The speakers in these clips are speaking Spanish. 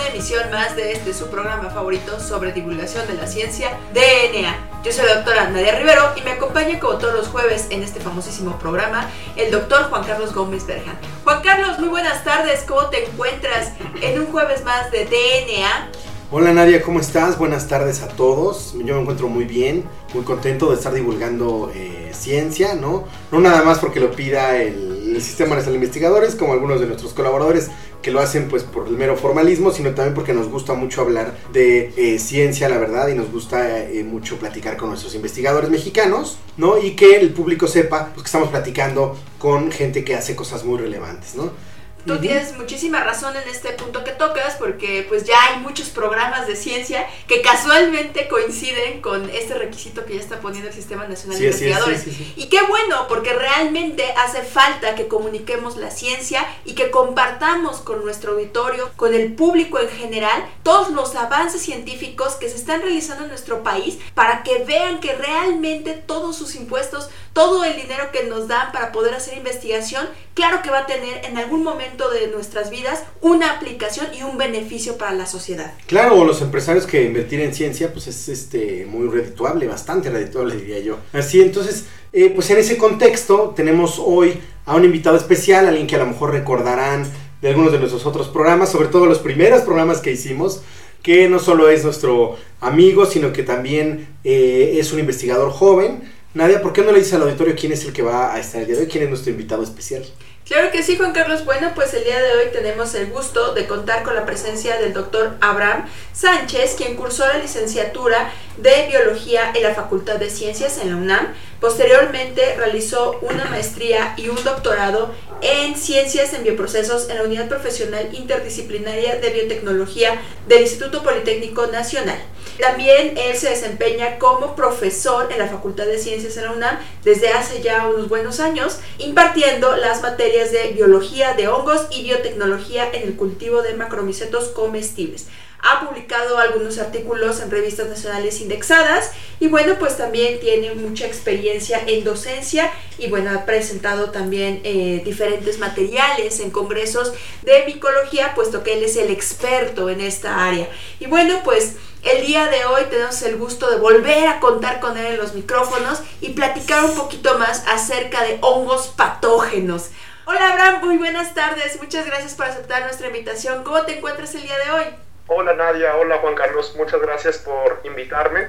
Una emisión más de este su programa favorito sobre divulgación de la ciencia, DNA. Yo soy la doctora Nadia Rivero y me acompaña como todos los jueves en este famosísimo programa el doctor Juan Carlos Gómez Berjan. Juan Carlos, muy buenas tardes, ¿cómo te encuentras en un jueves más de DNA? Hola Nadia, ¿cómo estás? Buenas tardes a todos. Yo me encuentro muy bien, muy contento de estar divulgando eh, ciencia, ¿no? No nada más porque lo pida el, el Sistema Nacional de Investigadores, como algunos de nuestros colaboradores que lo hacen pues por el mero formalismo, sino también porque nos gusta mucho hablar de eh, ciencia, la verdad, y nos gusta eh, mucho platicar con nuestros investigadores mexicanos, ¿no? Y que el público sepa pues, que estamos platicando con gente que hace cosas muy relevantes, ¿no? Tú tienes muchísima razón en este punto que tocas porque pues ya hay muchos programas de ciencia que casualmente coinciden con este requisito que ya está poniendo el Sistema Nacional Sí, de Investigadores. sí, sí, sí. Y qué bueno, porque realmente hace falta que comuniquemos la ciencia y que compartamos con nuestro auditorio, con el público en general, todos los avances científicos que se están realizando en nuestro país para que vean que realmente todos sus impuestos, todo el dinero que nos dan para poder hacer investigación, claro que va a tener en algún momento de nuestras vidas una aplicación y un beneficio para la sociedad. Claro, los empresarios que invertir en ciencia, pues es este muy redituable, bastante redituable diría yo. Así, entonces, eh, pues en ese contexto tenemos hoy a un invitado especial, alguien que a lo mejor recordarán de algunos de nuestros otros programas, sobre todo los primeros programas que hicimos, que no solo es nuestro amigo, sino que también eh, es un investigador joven. Nadia, ¿por qué no le dices al auditorio quién es el que va a estar el día de hoy? ¿Quién es nuestro invitado especial? Claro que sí, Juan Carlos. Bueno, pues el día de hoy tenemos el gusto de contar con la presencia del doctor Abraham Sánchez, quien cursó la licenciatura de Biología en la Facultad de Ciencias en la UNAM. Posteriormente realizó una maestría y un doctorado en Ciencias en Bioprocesos en la Unidad Profesional Interdisciplinaria de Biotecnología del Instituto Politécnico Nacional. También él se desempeña como profesor en la Facultad de Ciencias en la UNAM desde hace ya unos buenos años, impartiendo las materias de biología de hongos y biotecnología en el cultivo de macromicetos comestibles. Ha publicado algunos artículos en revistas nacionales indexadas y bueno, pues también tiene mucha experiencia en docencia y bueno, ha presentado también eh, diferentes materiales en congresos de micología, puesto que él es el experto en esta área. Y bueno, pues el día de hoy tenemos el gusto de volver a contar con él en los micrófonos y platicar un poquito más acerca de hongos patógenos. Hola Abraham, muy buenas tardes. Muchas gracias por aceptar nuestra invitación. ¿Cómo te encuentras el día de hoy? Hola Nadia, hola Juan Carlos, muchas gracias por invitarme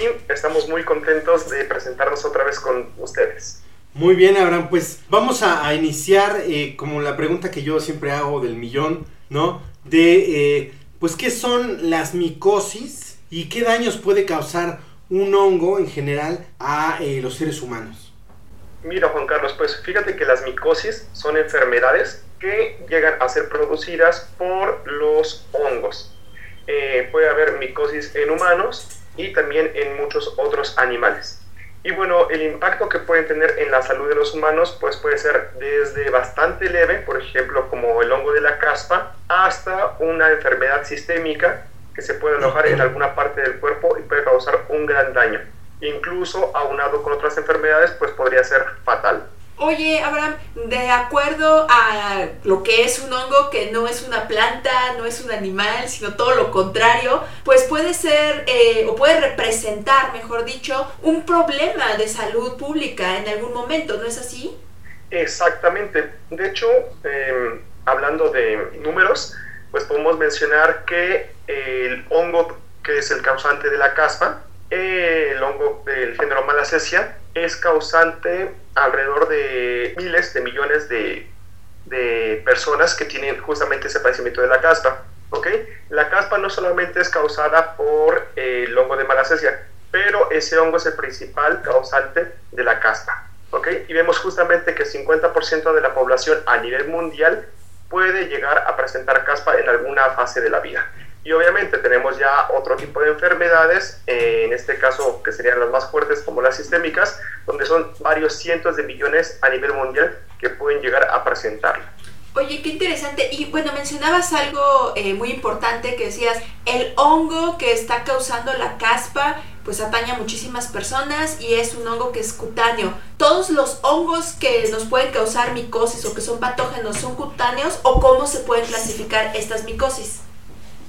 y estamos muy contentos de presentarnos otra vez con ustedes. Muy bien, Abraham, pues vamos a, a iniciar eh, como la pregunta que yo siempre hago del millón, ¿no? De, eh, pues, ¿qué son las micosis y qué daños puede causar un hongo en general a eh, los seres humanos? Mira Juan Carlos, pues fíjate que las micosis son enfermedades que llegan a ser producidas por los hongos. Eh, puede haber micosis en humanos y también en muchos otros animales. Y bueno, el impacto que pueden tener en la salud de los humanos pues puede ser desde bastante leve, por ejemplo como el hongo de la caspa, hasta una enfermedad sistémica que se puede alojar en alguna parte del cuerpo y puede causar un gran daño. Incluso aunado con otras enfermedades pues podría ser fatal. Oye, Abraham, de acuerdo a lo que es un hongo, que no es una planta, no es un animal, sino todo lo contrario, pues puede ser eh, o puede representar, mejor dicho, un problema de salud pública en algún momento, ¿no es así? Exactamente. De hecho, eh, hablando de números, pues podemos mencionar que el hongo que es el causante de la caspa el hongo del género Malassezia es causante alrededor de miles de millones de, de personas que tienen justamente ese padecimiento de la caspa. ¿okay? La caspa no solamente es causada por el hongo de Malassezia, pero ese hongo es el principal causante de la caspa. ¿okay? Y vemos justamente que el 50% de la población a nivel mundial puede llegar a presentar caspa en alguna fase de la vida. Y obviamente tenemos ya otro tipo de enfermedades, eh, en este caso que serían las más fuertes como las sistémicas, donde son varios cientos de millones a nivel mundial que pueden llegar a presentarla. Oye, qué interesante. Y bueno, mencionabas algo eh, muy importante que decías, el hongo que está causando la caspa, pues ataña a muchísimas personas y es un hongo que es cutáneo. ¿Todos los hongos que nos pueden causar micosis o que son patógenos son cutáneos o cómo se pueden clasificar estas micosis?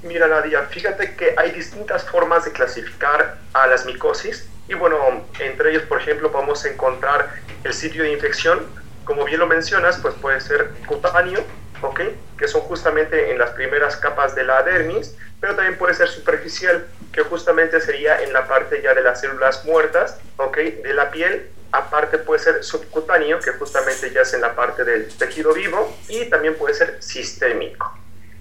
Mira Nadia, fíjate que hay distintas formas de clasificar a las micosis y bueno, entre ellos por ejemplo podemos encontrar el sitio de infección, como bien lo mencionas, pues puede ser cutáneo, ¿ok? Que son justamente en las primeras capas de la dermis, pero también puede ser superficial, que justamente sería en la parte ya de las células muertas, ¿ok? De la piel. Aparte puede ser subcutáneo, que justamente ya es en la parte del tejido vivo, y también puede ser sistémico.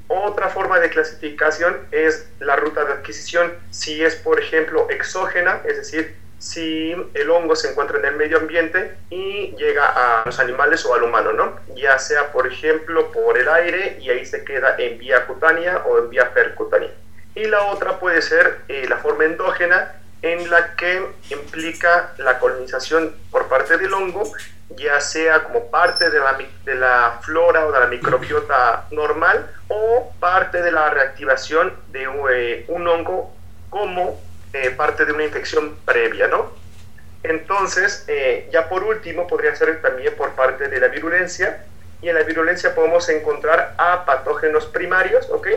Otra forma de clasificación es la ruta de adquisición. Si es, por ejemplo, exógena, es decir, si el hongo se encuentra en el medio ambiente y llega a los animales o al humano, ¿no? Ya sea, por ejemplo, por el aire y ahí se queda en vía cutánea o en vía percutánea. Y la otra puede ser eh, la forma endógena en la que implica la colonización por parte del hongo, ya sea como parte de la, de la flora o de la microbiota normal o parte de la reactivación de eh, un hongo como eh, parte de una infección previa, ¿no? Entonces, eh, ya por último, podría ser también por parte de la virulencia, y en la virulencia podemos encontrar a patógenos primarios, ¿ok?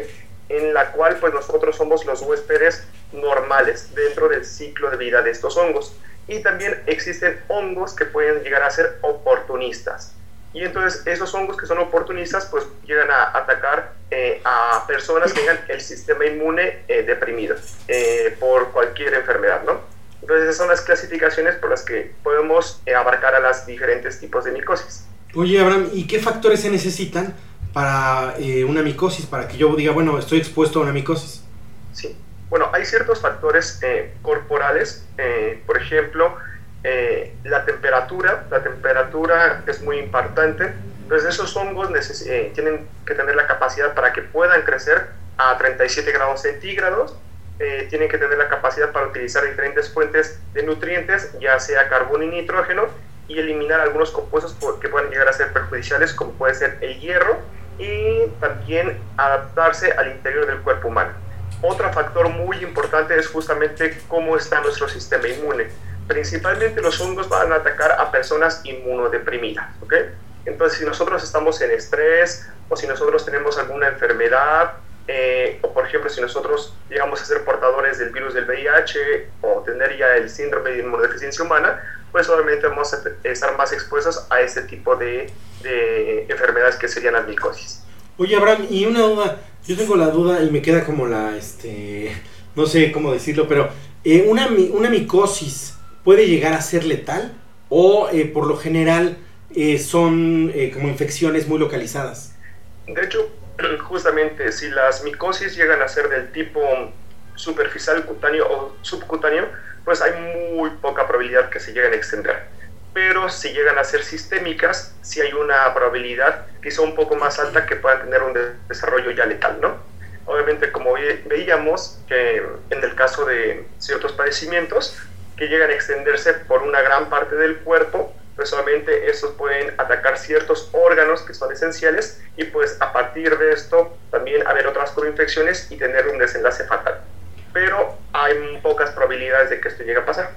En la cual, pues nosotros somos los huéspedes normales dentro del ciclo de vida de estos hongos. Y también existen hongos que pueden llegar a ser oportunistas. Y entonces esos hongos que son oportunistas pues llegan a atacar eh, a personas que tengan el sistema inmune eh, deprimido eh, por cualquier enfermedad, ¿no? Entonces esas son las clasificaciones por las que podemos abarcar a los diferentes tipos de micosis. Oye Abraham, ¿y qué factores se necesitan para una micosis? Para que yo diga, bueno, estoy expuesto a una micosis. Sí, bueno, hay ciertos factores corporales, por ejemplo, eh, la temperatura, la temperatura es muy importante. Entonces esos hongos eh, tienen que tener la capacidad para que puedan crecer a 37 grados centígrados. Eh, tienen que tener la capacidad para utilizar diferentes fuentes de nutrientes, ya sea carbono y nitrógeno, y eliminar algunos compuestos que pueden llegar a ser perjudiciales, como puede ser el hierro, y también adaptarse al interior del cuerpo humano. Otro factor muy importante es justamente cómo está nuestro sistema inmune principalmente los hongos van a atacar a personas inmunodeprimidas, ¿ok? Entonces, si nosotros estamos en estrés o si nosotros tenemos alguna enfermedad, eh, o por ejemplo, si nosotros llegamos a ser portadores del virus del VIH o tener ya el síndrome de inmunodeficiencia humana, pues obviamente vamos a estar más expuestos a este tipo de, de enfermedades que serían las micosis. Oye, Abraham, y una duda, yo tengo la duda y me queda como la, este, no sé cómo decirlo, pero eh, una, una micosis, puede llegar a ser letal o eh, por lo general eh, son como infecciones muy localizadas. De hecho, justamente si las micosis llegan a ser del tipo superficial, cutáneo o subcutáneo, pues hay muy poca probabilidad que se lleguen a extender. Pero si llegan a ser sistémicas, sí hay una probabilidad quizá un poco más alta que puedan tener un desarrollo ya letal, ¿no? Obviamente, como veíamos que en el caso de ciertos padecimientos, que llegan a extenderse por una gran parte del cuerpo, pues solamente estos pueden atacar ciertos órganos que son esenciales y pues a partir de esto también haber otras infecciones y tener un desenlace fatal. Pero hay pocas probabilidades de que esto llegue a pasar.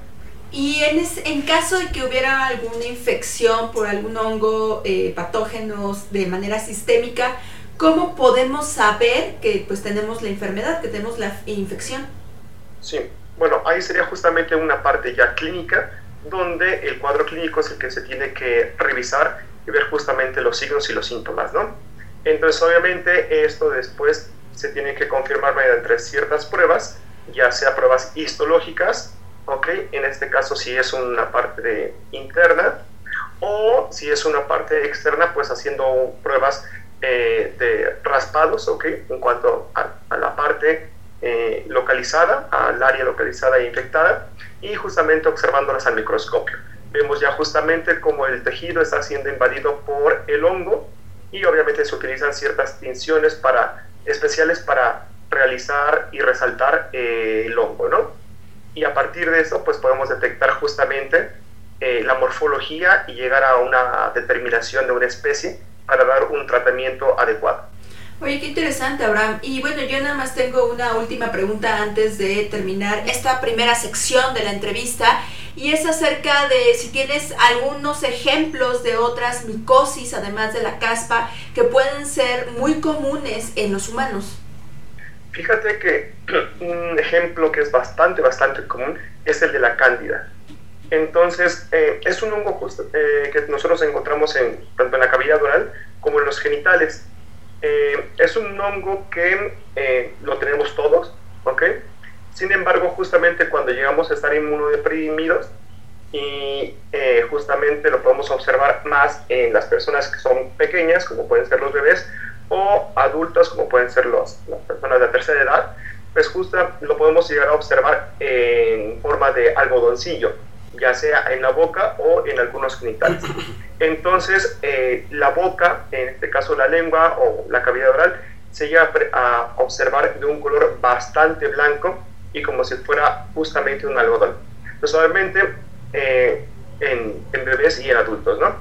Y en, en caso de que hubiera alguna infección por algún hongo eh, patógenos de manera sistémica, ¿cómo podemos saber que pues tenemos la enfermedad, que tenemos la infección? Sí, bueno, ahí sería justamente una parte ya clínica, donde el cuadro clínico es el que se tiene que revisar y ver justamente los signos y los síntomas, ¿no? Entonces, obviamente, esto después se tiene que confirmar mediante ciertas pruebas, ya sea pruebas histológicas ¿ok? En este caso si es una parte interna o si es una parte externa, pues haciendo pruebas eh, de raspados, ¿ok? En cuanto a, la parte eh, localizada, al área localizada e infectada, y justamente observándolas al microscopio. Vemos ya justamente cómo el tejido está siendo invadido por el hongo y obviamente se utilizan ciertas tinciones para, especiales para realizar y resaltar eh, el hongo, ¿no? Y a partir de eso, pues podemos detectar justamente eh, la morfología y llegar a una determinación de una especie para dar un tratamiento adecuado. Oye, qué interesante, Abraham. Y bueno, yo nada más tengo una última pregunta antes de terminar esta primera sección de la entrevista y es acerca de si tienes algunos ejemplos de otras micosis, además de la caspa, que pueden ser muy comunes en los humanos. Fíjate que un ejemplo que es bastante, bastante común es el de la cándida. Entonces, eh, es un hongo eh, que nosotros encontramos en, tanto en la cavidad oral como en los genitales. Eh, es un hongo que lo tenemos todos, ¿ok? Sin embargo, justamente cuando llegamos a estar inmunodeprimidos, y justamente lo podemos observar más en las personas que son pequeñas, como pueden ser los bebés, o adultos, como pueden ser los, las personas de tercera edad, pues justo lo podemos llegar a observar en forma de algodoncillo, ya sea en la boca o en algunos genitales. Entonces, eh, la boca, en este caso la lengua o la cavidad oral, se llega a observar de un color bastante blanco y como si fuera justamente un algodón. Pues obviamente eh, en, en bebés y en adultos, ¿no?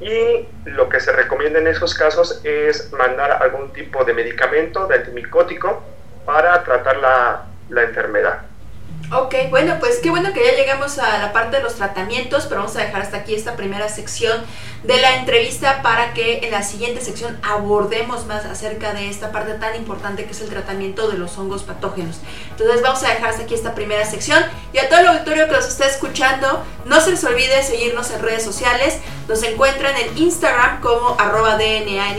Y lo que se recomienda en esos casos es mandar algún tipo de medicamento, de antimicótico, para tratar la, la enfermedad. Ok, bueno, pues qué bueno que ya llegamos a la parte de los tratamientos, pero vamos a dejar hasta aquí esta primera sección de la entrevista para que en la siguiente sección abordemos más acerca de esta parte tan importante que es el tratamiento de los hongos patógenos. Entonces vamos a dejar hasta aquí esta primera sección y a todo el auditorio que nos está escuchando, no se les olvide seguirnos en redes sociales, nos encuentran en Instagram como arroba DNA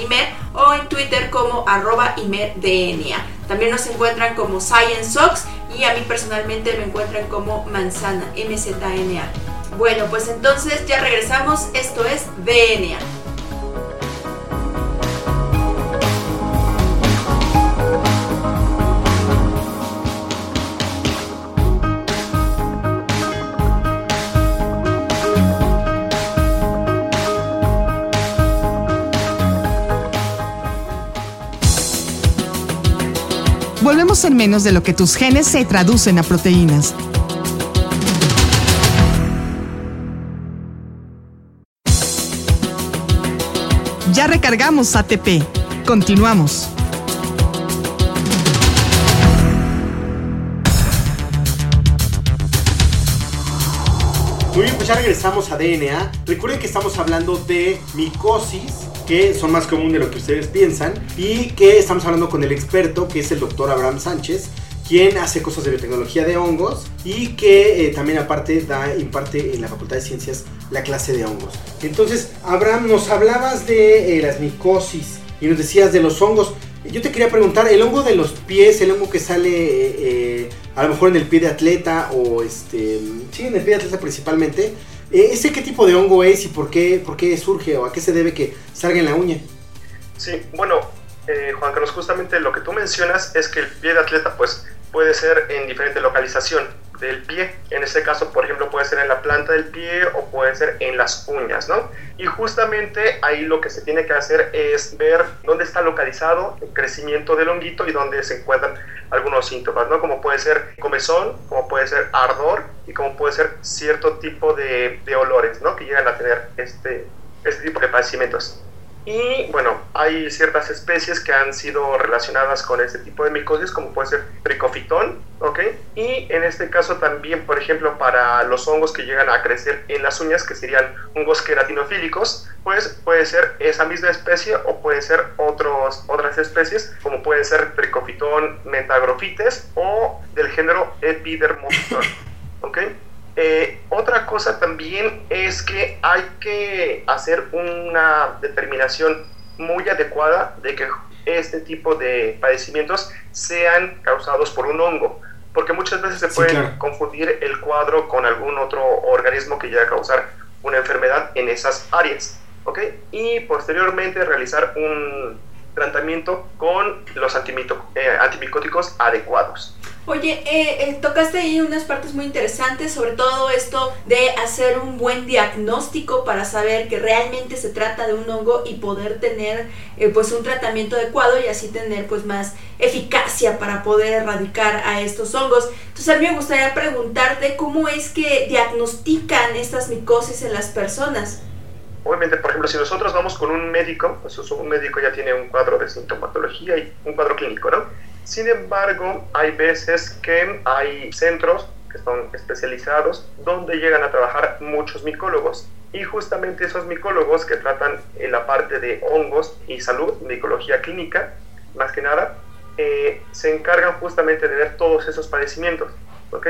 o en Twitter como arroba ImerDNA. También nos encuentran como ScienceOx y a mí personalmente me encuentran como Manzana, MZNA. Bueno, pues entonces ya regresamos, esto es DNA. En menos de lo que tus genes se traducen a proteínas. Ya recargamos ATP. Continuamos. Muy bien, pues ya regresamos a DNA. Recuerden que estamos hablando de micosis que son más comunes de lo que ustedes piensan y que estamos hablando con el experto que es el doctor Abraham Sánchez quien hace cosas de biotecnología de hongos y que eh, también aparte da imparte en la Facultad de Ciencias la clase de hongos. Entonces, Abraham, nos hablabas de eh, las micosis y nos decías de los hongos. Yo te quería preguntar, el hongo de los pies, el hongo que sale eh, a lo mejor en el pie de atleta o este, sí, en el pie de atleta principalmente, ¿Ese qué tipo de hongo es y por qué, por qué surge o a qué se debe que salga en la uña? Sí, bueno, eh, Juan Carlos, justamente lo que tú mencionas es que el pie de atleta pues puede ser en diferente localización del pie. En este caso, por ejemplo, puede ser en la planta del pie o puede ser en las uñas, ¿no? Y justamente ahí lo que se tiene que hacer es ver dónde está localizado el crecimiento del honguito y dónde se encuentran algunos síntomas, ¿no? Como puede ser comezón, como puede ser ardor y como puede ser cierto tipo de, de olores, ¿no? Que llegan a tener este, este tipo de padecimientos. Y bueno, hay ciertas especies que han sido relacionadas con este tipo de micosis, como puede ser tricofitón, ¿ok? Y en este caso también, por ejemplo, para los hongos que llegan a crecer en las uñas, que serían hongos queratinofílicos, pues puede ser esa misma especie o puede ser otros, otras especies, como puede ser tricofitón metagrofites o del género epidermophyton, ¿ok? Eh, otra cosa también es que hay que hacer una determinación muy adecuada de que este tipo de padecimientos sean causados por un hongo. porque muchas veces se puede confundir el cuadro con algún otro organismo que llegue a causar una enfermedad en esas áreas. ¿ok? Y posteriormente realizar un tratamiento con los eh, antimicóticos adecuados. Oye, eh, eh, tocaste ahí unas partes muy interesantes, sobre todo esto de hacer un buen diagnóstico para saber que realmente se trata de un hongo y poder tener pues un tratamiento adecuado y así tener pues más eficacia para poder erradicar a estos hongos. Entonces a mí me gustaría preguntarte cómo es que diagnostican estas micosis en las personas obviamente, por ejemplo, si nosotros vamos con un médico, pues un médico ya tiene un cuadro de sintomatología y un cuadro clínico, ¿no? Sin embargo, hay veces que hay centros que son especializados donde llegan a trabajar muchos micólogos. Y justamente esos micólogos que tratan en la parte de hongos y salud, micología clínica, más que nada, eh, se encargan justamente de ver todos esos padecimientos. ¿ok?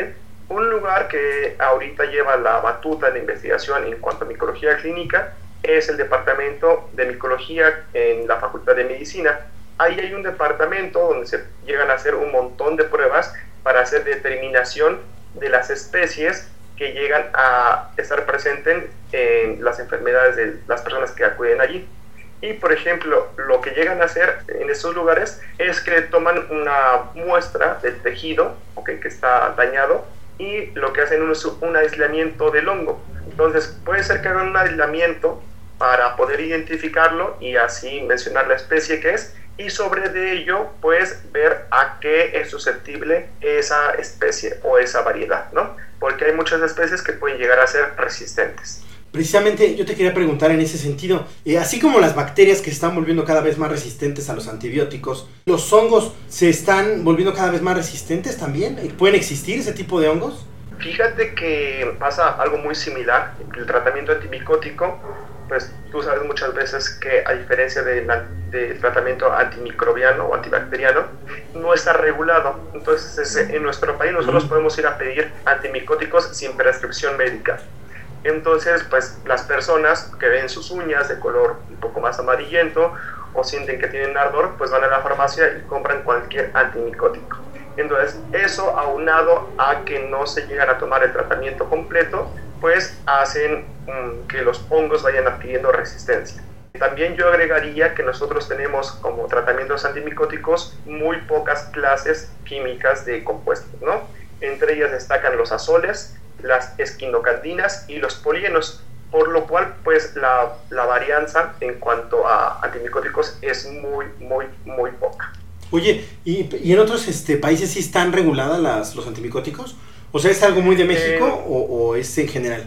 Un lugar que ahorita lleva la batuta de investigación en cuanto a micología clínica es el departamento de micología en la Facultad de Medicina. Ahí hay un departamento donde se llegan a hacer un montón de pruebas para hacer determinación de las especies que llegan a estar presentes en las enfermedades de las personas que acuden allí. Y por ejemplo, lo que llegan a hacer en esos lugares es que toman una muestra del tejido okay, que está dañado y lo que hacen es un aislamiento del hongo. Entonces puede ser que hagan un aislamiento para poder identificarlo y así mencionar la especie que es y sobre de ello pues ver a qué es susceptible esa especie o esa variedad, ¿no? Porque hay muchas especies que pueden llegar a ser resistentes. Precisamente yo te quería preguntar en ese sentido, eh, así como las bacterias que se están volviendo cada vez más resistentes a los antibióticos, ¿los hongos se están volviendo cada vez más resistentes también? ¿Pueden existir ese tipo de hongos? Fíjate que pasa algo muy similar. El tratamiento antimicótico pues tú sabes muchas veces que a diferencia del de tratamiento antimicrobiano o antibacteriano, no está regulado. Entonces en nuestro país nosotros podemos ir a pedir antimicóticos sin prescripción médica. Entonces, pues las personas que ven sus uñas de color un poco más amarillento o sienten que tienen ardor, pues van a la farmacia y compran cualquier antimicótico. Entonces, eso aunado a que no se llegan a tomar el tratamiento completo, pues hacen mm, que los hongos vayan adquiriendo resistencia. También yo agregaría que nosotros tenemos como tratamientos antimicóticos muy pocas clases químicas de compuestos, ¿no? Entre ellas destacan los azoles, las esquinocandinas y los polienos, por lo cual pues la, la varianza en cuanto a antimicóticos es muy, muy, muy poca. Oye, ¿y, y en otros este, países sí están reguladas las, los antimicóticos? O sea, ¿es algo muy de México eh, o, es en general?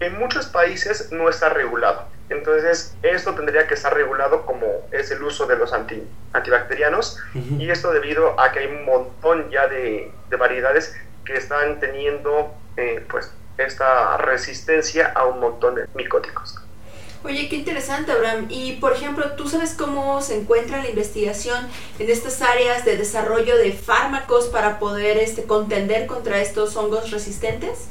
En muchos países no está regulado. Entonces, esto tendría que estar regulado como es el uso de los anti, antibacterianos. Y esto debido a que hay un montón ya de, variedades que están teniendo eh, pues, esta resistencia a un montón de micóticos. Oye, qué interesante, Abraham. Y, por ejemplo, ¿tú sabes cómo se encuentra la investigación en estas áreas de desarrollo de fármacos para poder este, contender contra estos hongos resistentes?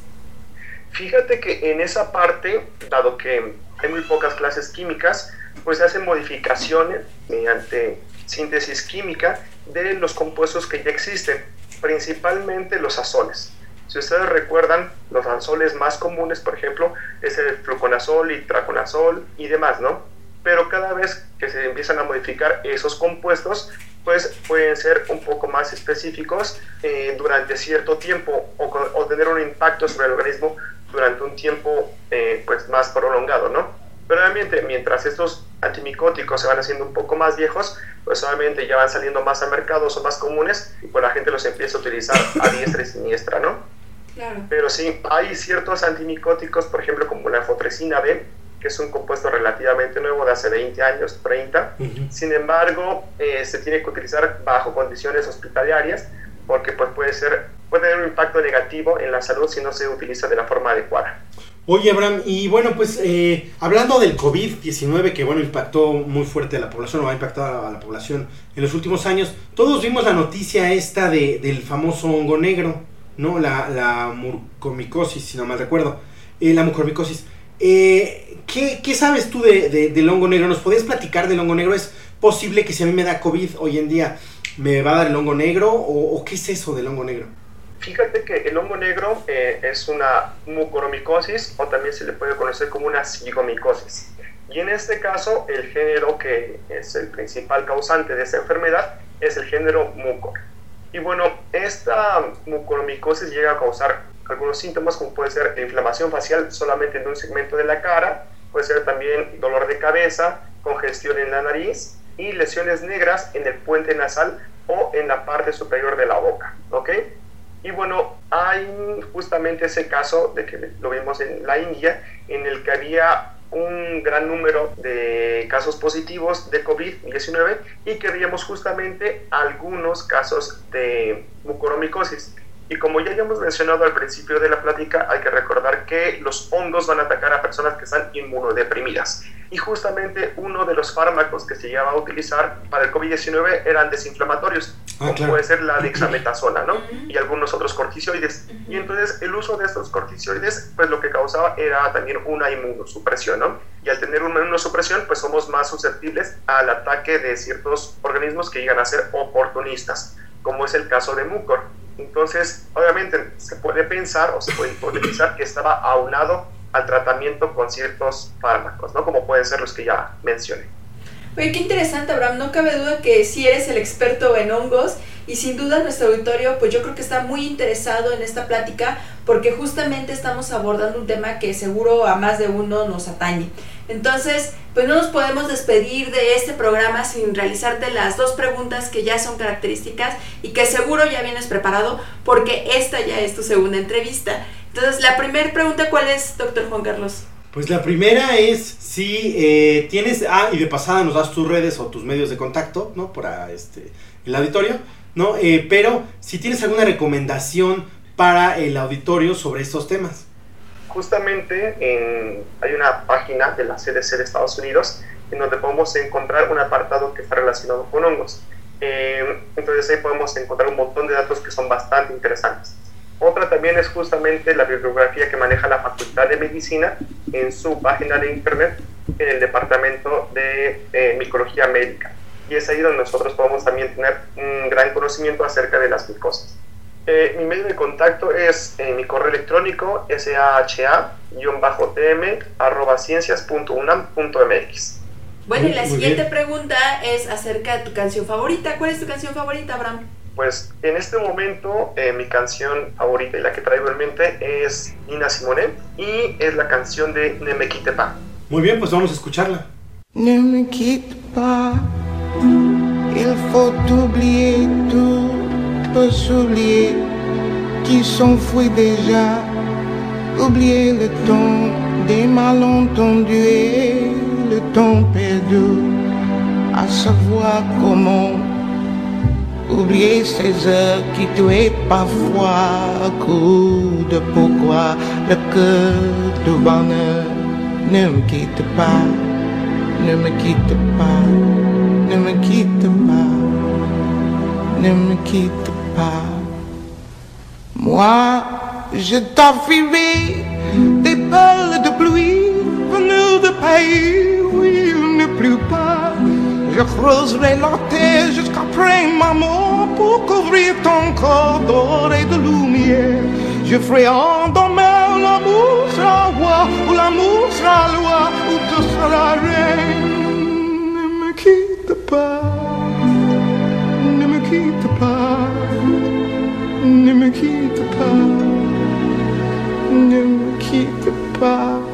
Fíjate que en esa parte, dado que hay muy pocas clases químicas, pues se hacen modificaciones mediante síntesis química de los compuestos que ya existen, principalmente los azoles. Si ustedes recuerdan, los anzoles más comunes, por ejemplo, es el fluconazol y traconazol y demás, ¿no? Pero cada vez que se empiezan a modificar esos compuestos, pues pueden ser un poco más específicos eh, durante cierto tiempo o, tener un impacto sobre el organismo durante un tiempo eh, pues más prolongado, ¿no? Pero obviamente mientras estos antimicóticos se van haciendo un poco más viejos, pues obviamente ya van saliendo más a mercados o más comunes y pues la gente los empieza a utilizar a diestra y siniestra, ¿no? Pero sí, hay ciertos antimicóticos, por ejemplo, como la fotresina B, que es un compuesto relativamente nuevo de hace 20 años, 30. Sin embargo, eh, se tiene que utilizar bajo condiciones hospitalarias porque pues, puede, ser, puede tener un impacto negativo en la salud si no se utiliza de la forma adecuada. Oye, Abraham, y bueno, pues eh, hablando del COVID-19, que bueno, impactó muy fuerte a la población, o ha impactado a la, población en los últimos años, todos vimos la noticia esta de, del famoso hongo negro. ¿No? La, la mucormicosis, si no mal recuerdo. Eh, la mucormicosis. Eh, ¿qué, ¿qué, sabes tú de, del hongo negro? ¿Nos podías platicar del hongo negro? ¿Es posible que si a mí me da COVID hoy en día me va a dar el hongo negro o, qué es eso del hongo negro? Fíjate que el hongo negro eh, es una mucoromicosis o también se le puede conocer como una cigomicosis. Y en este caso, el género que es el principal causante de esta enfermedad es el género mucor. Y bueno, esta mucoromicosis llega a causar algunos síntomas como puede ser inflamación facial solamente en un segmento de la cara, puede ser también dolor de cabeza, congestión en la nariz y lesiones negras en el puente nasal o en la parte superior de la boca, ¿ok? Y bueno, hay justamente ese caso de que lo vimos en la India, en el que había un gran número de casos positivos de COVID-19 y que veíamos justamente algunos casos de mucoromicosis. Y como ya habíamos mencionado al principio de la plática, hay que recordar que los hongos van a atacar a personas que están inmunodeprimidas. Y justamente uno de los fármacos que se llevaba a utilizar para el COVID-19 eran desinflamatorios, ah, como puede ser la dexametasona, ¿no? Y algunos otros corticoides. Y entonces el uso de estos corticoides, pues lo que causaba era también una inmunosupresión, ¿no? Y al tener una inmunosupresión, pues somos más susceptibles al ataque de ciertos organismos que llegan a ser oportunistas, como es el caso de mucor entonces, obviamente, se puede pensar o se puede hipotetizar que estaba aunado al tratamiento con ciertos fármacos, ¿no? Como pueden ser los que ya mencioné. Oye, qué interesante, Abraham. No cabe duda que si eres el experto en hongos y sin duda nuestro auditorio, pues yo creo que está muy interesado en esta plática porque justamente estamos abordando un tema que seguro a más de uno nos atañe. Entonces, pues no nos podemos despedir de este programa sin realizarte las dos preguntas que ya son características y que seguro ya vienes preparado porque esta ya es tu segunda entrevista. Entonces, la primera pregunta, ¿cuál es, doctor Juan Carlos? Pues la primera es si eh, tienes, ah, y de pasada nos das tus redes o tus medios de contacto, ¿no? Para este, el auditorio, ¿no? Eh, pero si tienes alguna recomendación para el auditorio sobre estos temas justamente hay una página de la CDC de Estados Unidos en donde podemos encontrar un apartado que está relacionado con hongos. Eh, entonces ahí podemos encontrar un montón de datos que son bastante interesantes. Otra también es justamente la bibliografía que maneja la Facultad de Medicina en su página de internet en el Departamento de eh, Micología Médica. Y es ahí donde nosotros podemos también tener un gran conocimiento acerca de las micosas. Eh, mi medio de contacto es eh, mi correo electrónico saha-ciencias.unam.mx. Bueno, y la siguiente pregunta es acerca de tu canción favorita. ¿Cuál es tu canción favorita, Abraham? Pues en este momento eh, mi canción favorita y la que traigo en mente es Nina Simone y es la canción de Ne me quitte pas. Muy bien, pues vamos a escucharla. Ne me quitte pas, il faut oublier tout. S'oublier, qui s'enfuit déjà, oublier le temps des malentendus et le temps perdu, à savoir comment oublier ces heures qui tuaient parfois coup de pourquoi. Le cœur du bonheur ne me quitte pas, ne me quitte pas, ne me quitte pas, ne me quitte Moi, je t'offrirai des balles de pluie venues de pays où il ne pleut pas. Je creuserai la terre jusqu'après ma mort pour couvrir ton corps d'or et de lumière. Je ferai en demain l'amour sera roi, ou l'amour sera loi, ou tu seras reine. Ne me quitte pas, Nikita Pie, Nikita Pie, Nikita Pie.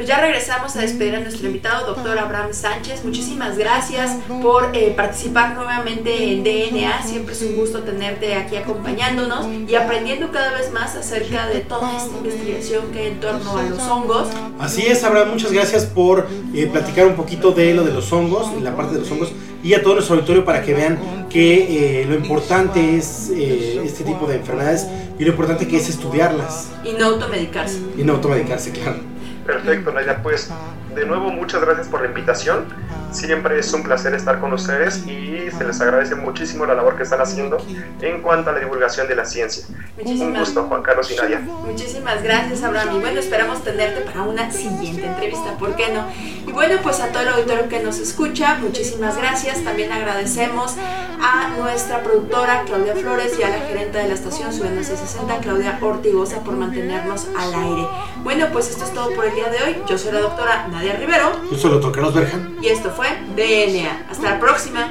Pues ya regresamos a despedir a nuestro invitado, doctor Abraham Sánchez. Muchísimas gracias por eh, participar nuevamente en DNA. Siempre es un gusto tenerte aquí acompañándonos y aprendiendo cada vez más acerca de toda esta investigación que hay en torno a los hongos. Así es, Abraham, muchas gracias por eh, platicar un poquito de lo de los hongos, la parte de los hongos, y a todo nuestro auditorio para que vean que eh, lo importante es este tipo de enfermedades y lo importante que es estudiarlas. Y no automedicarse. Y no automedicarse, claro. Perfecto, Nadia. Pues de nuevo muchas gracias por la invitación Siempre es un placer estar con ustedes y se les agradece muchísimo la labor que están haciendo en cuanto a la divulgación de la ciencia. Un gusto, Juan Carlos y Nadia. Muchísimas gracias, Abraham. Y bueno, esperamos tenerte para una siguiente entrevista, ¿por qué no? Y bueno, pues a todo el auditorio que nos escucha, muchísimas gracias. También agradecemos a nuestra productora Claudia Flores y a la gerente de la estación Ciudadana 60 Claudia Ortigosa, por mantenernos al aire. Bueno, pues esto es todo por el día de hoy. Yo soy la doctora Nadia Rivero. Yo soy el doctor Carlos Berjan. Y esto fue DNA. Hasta la próxima.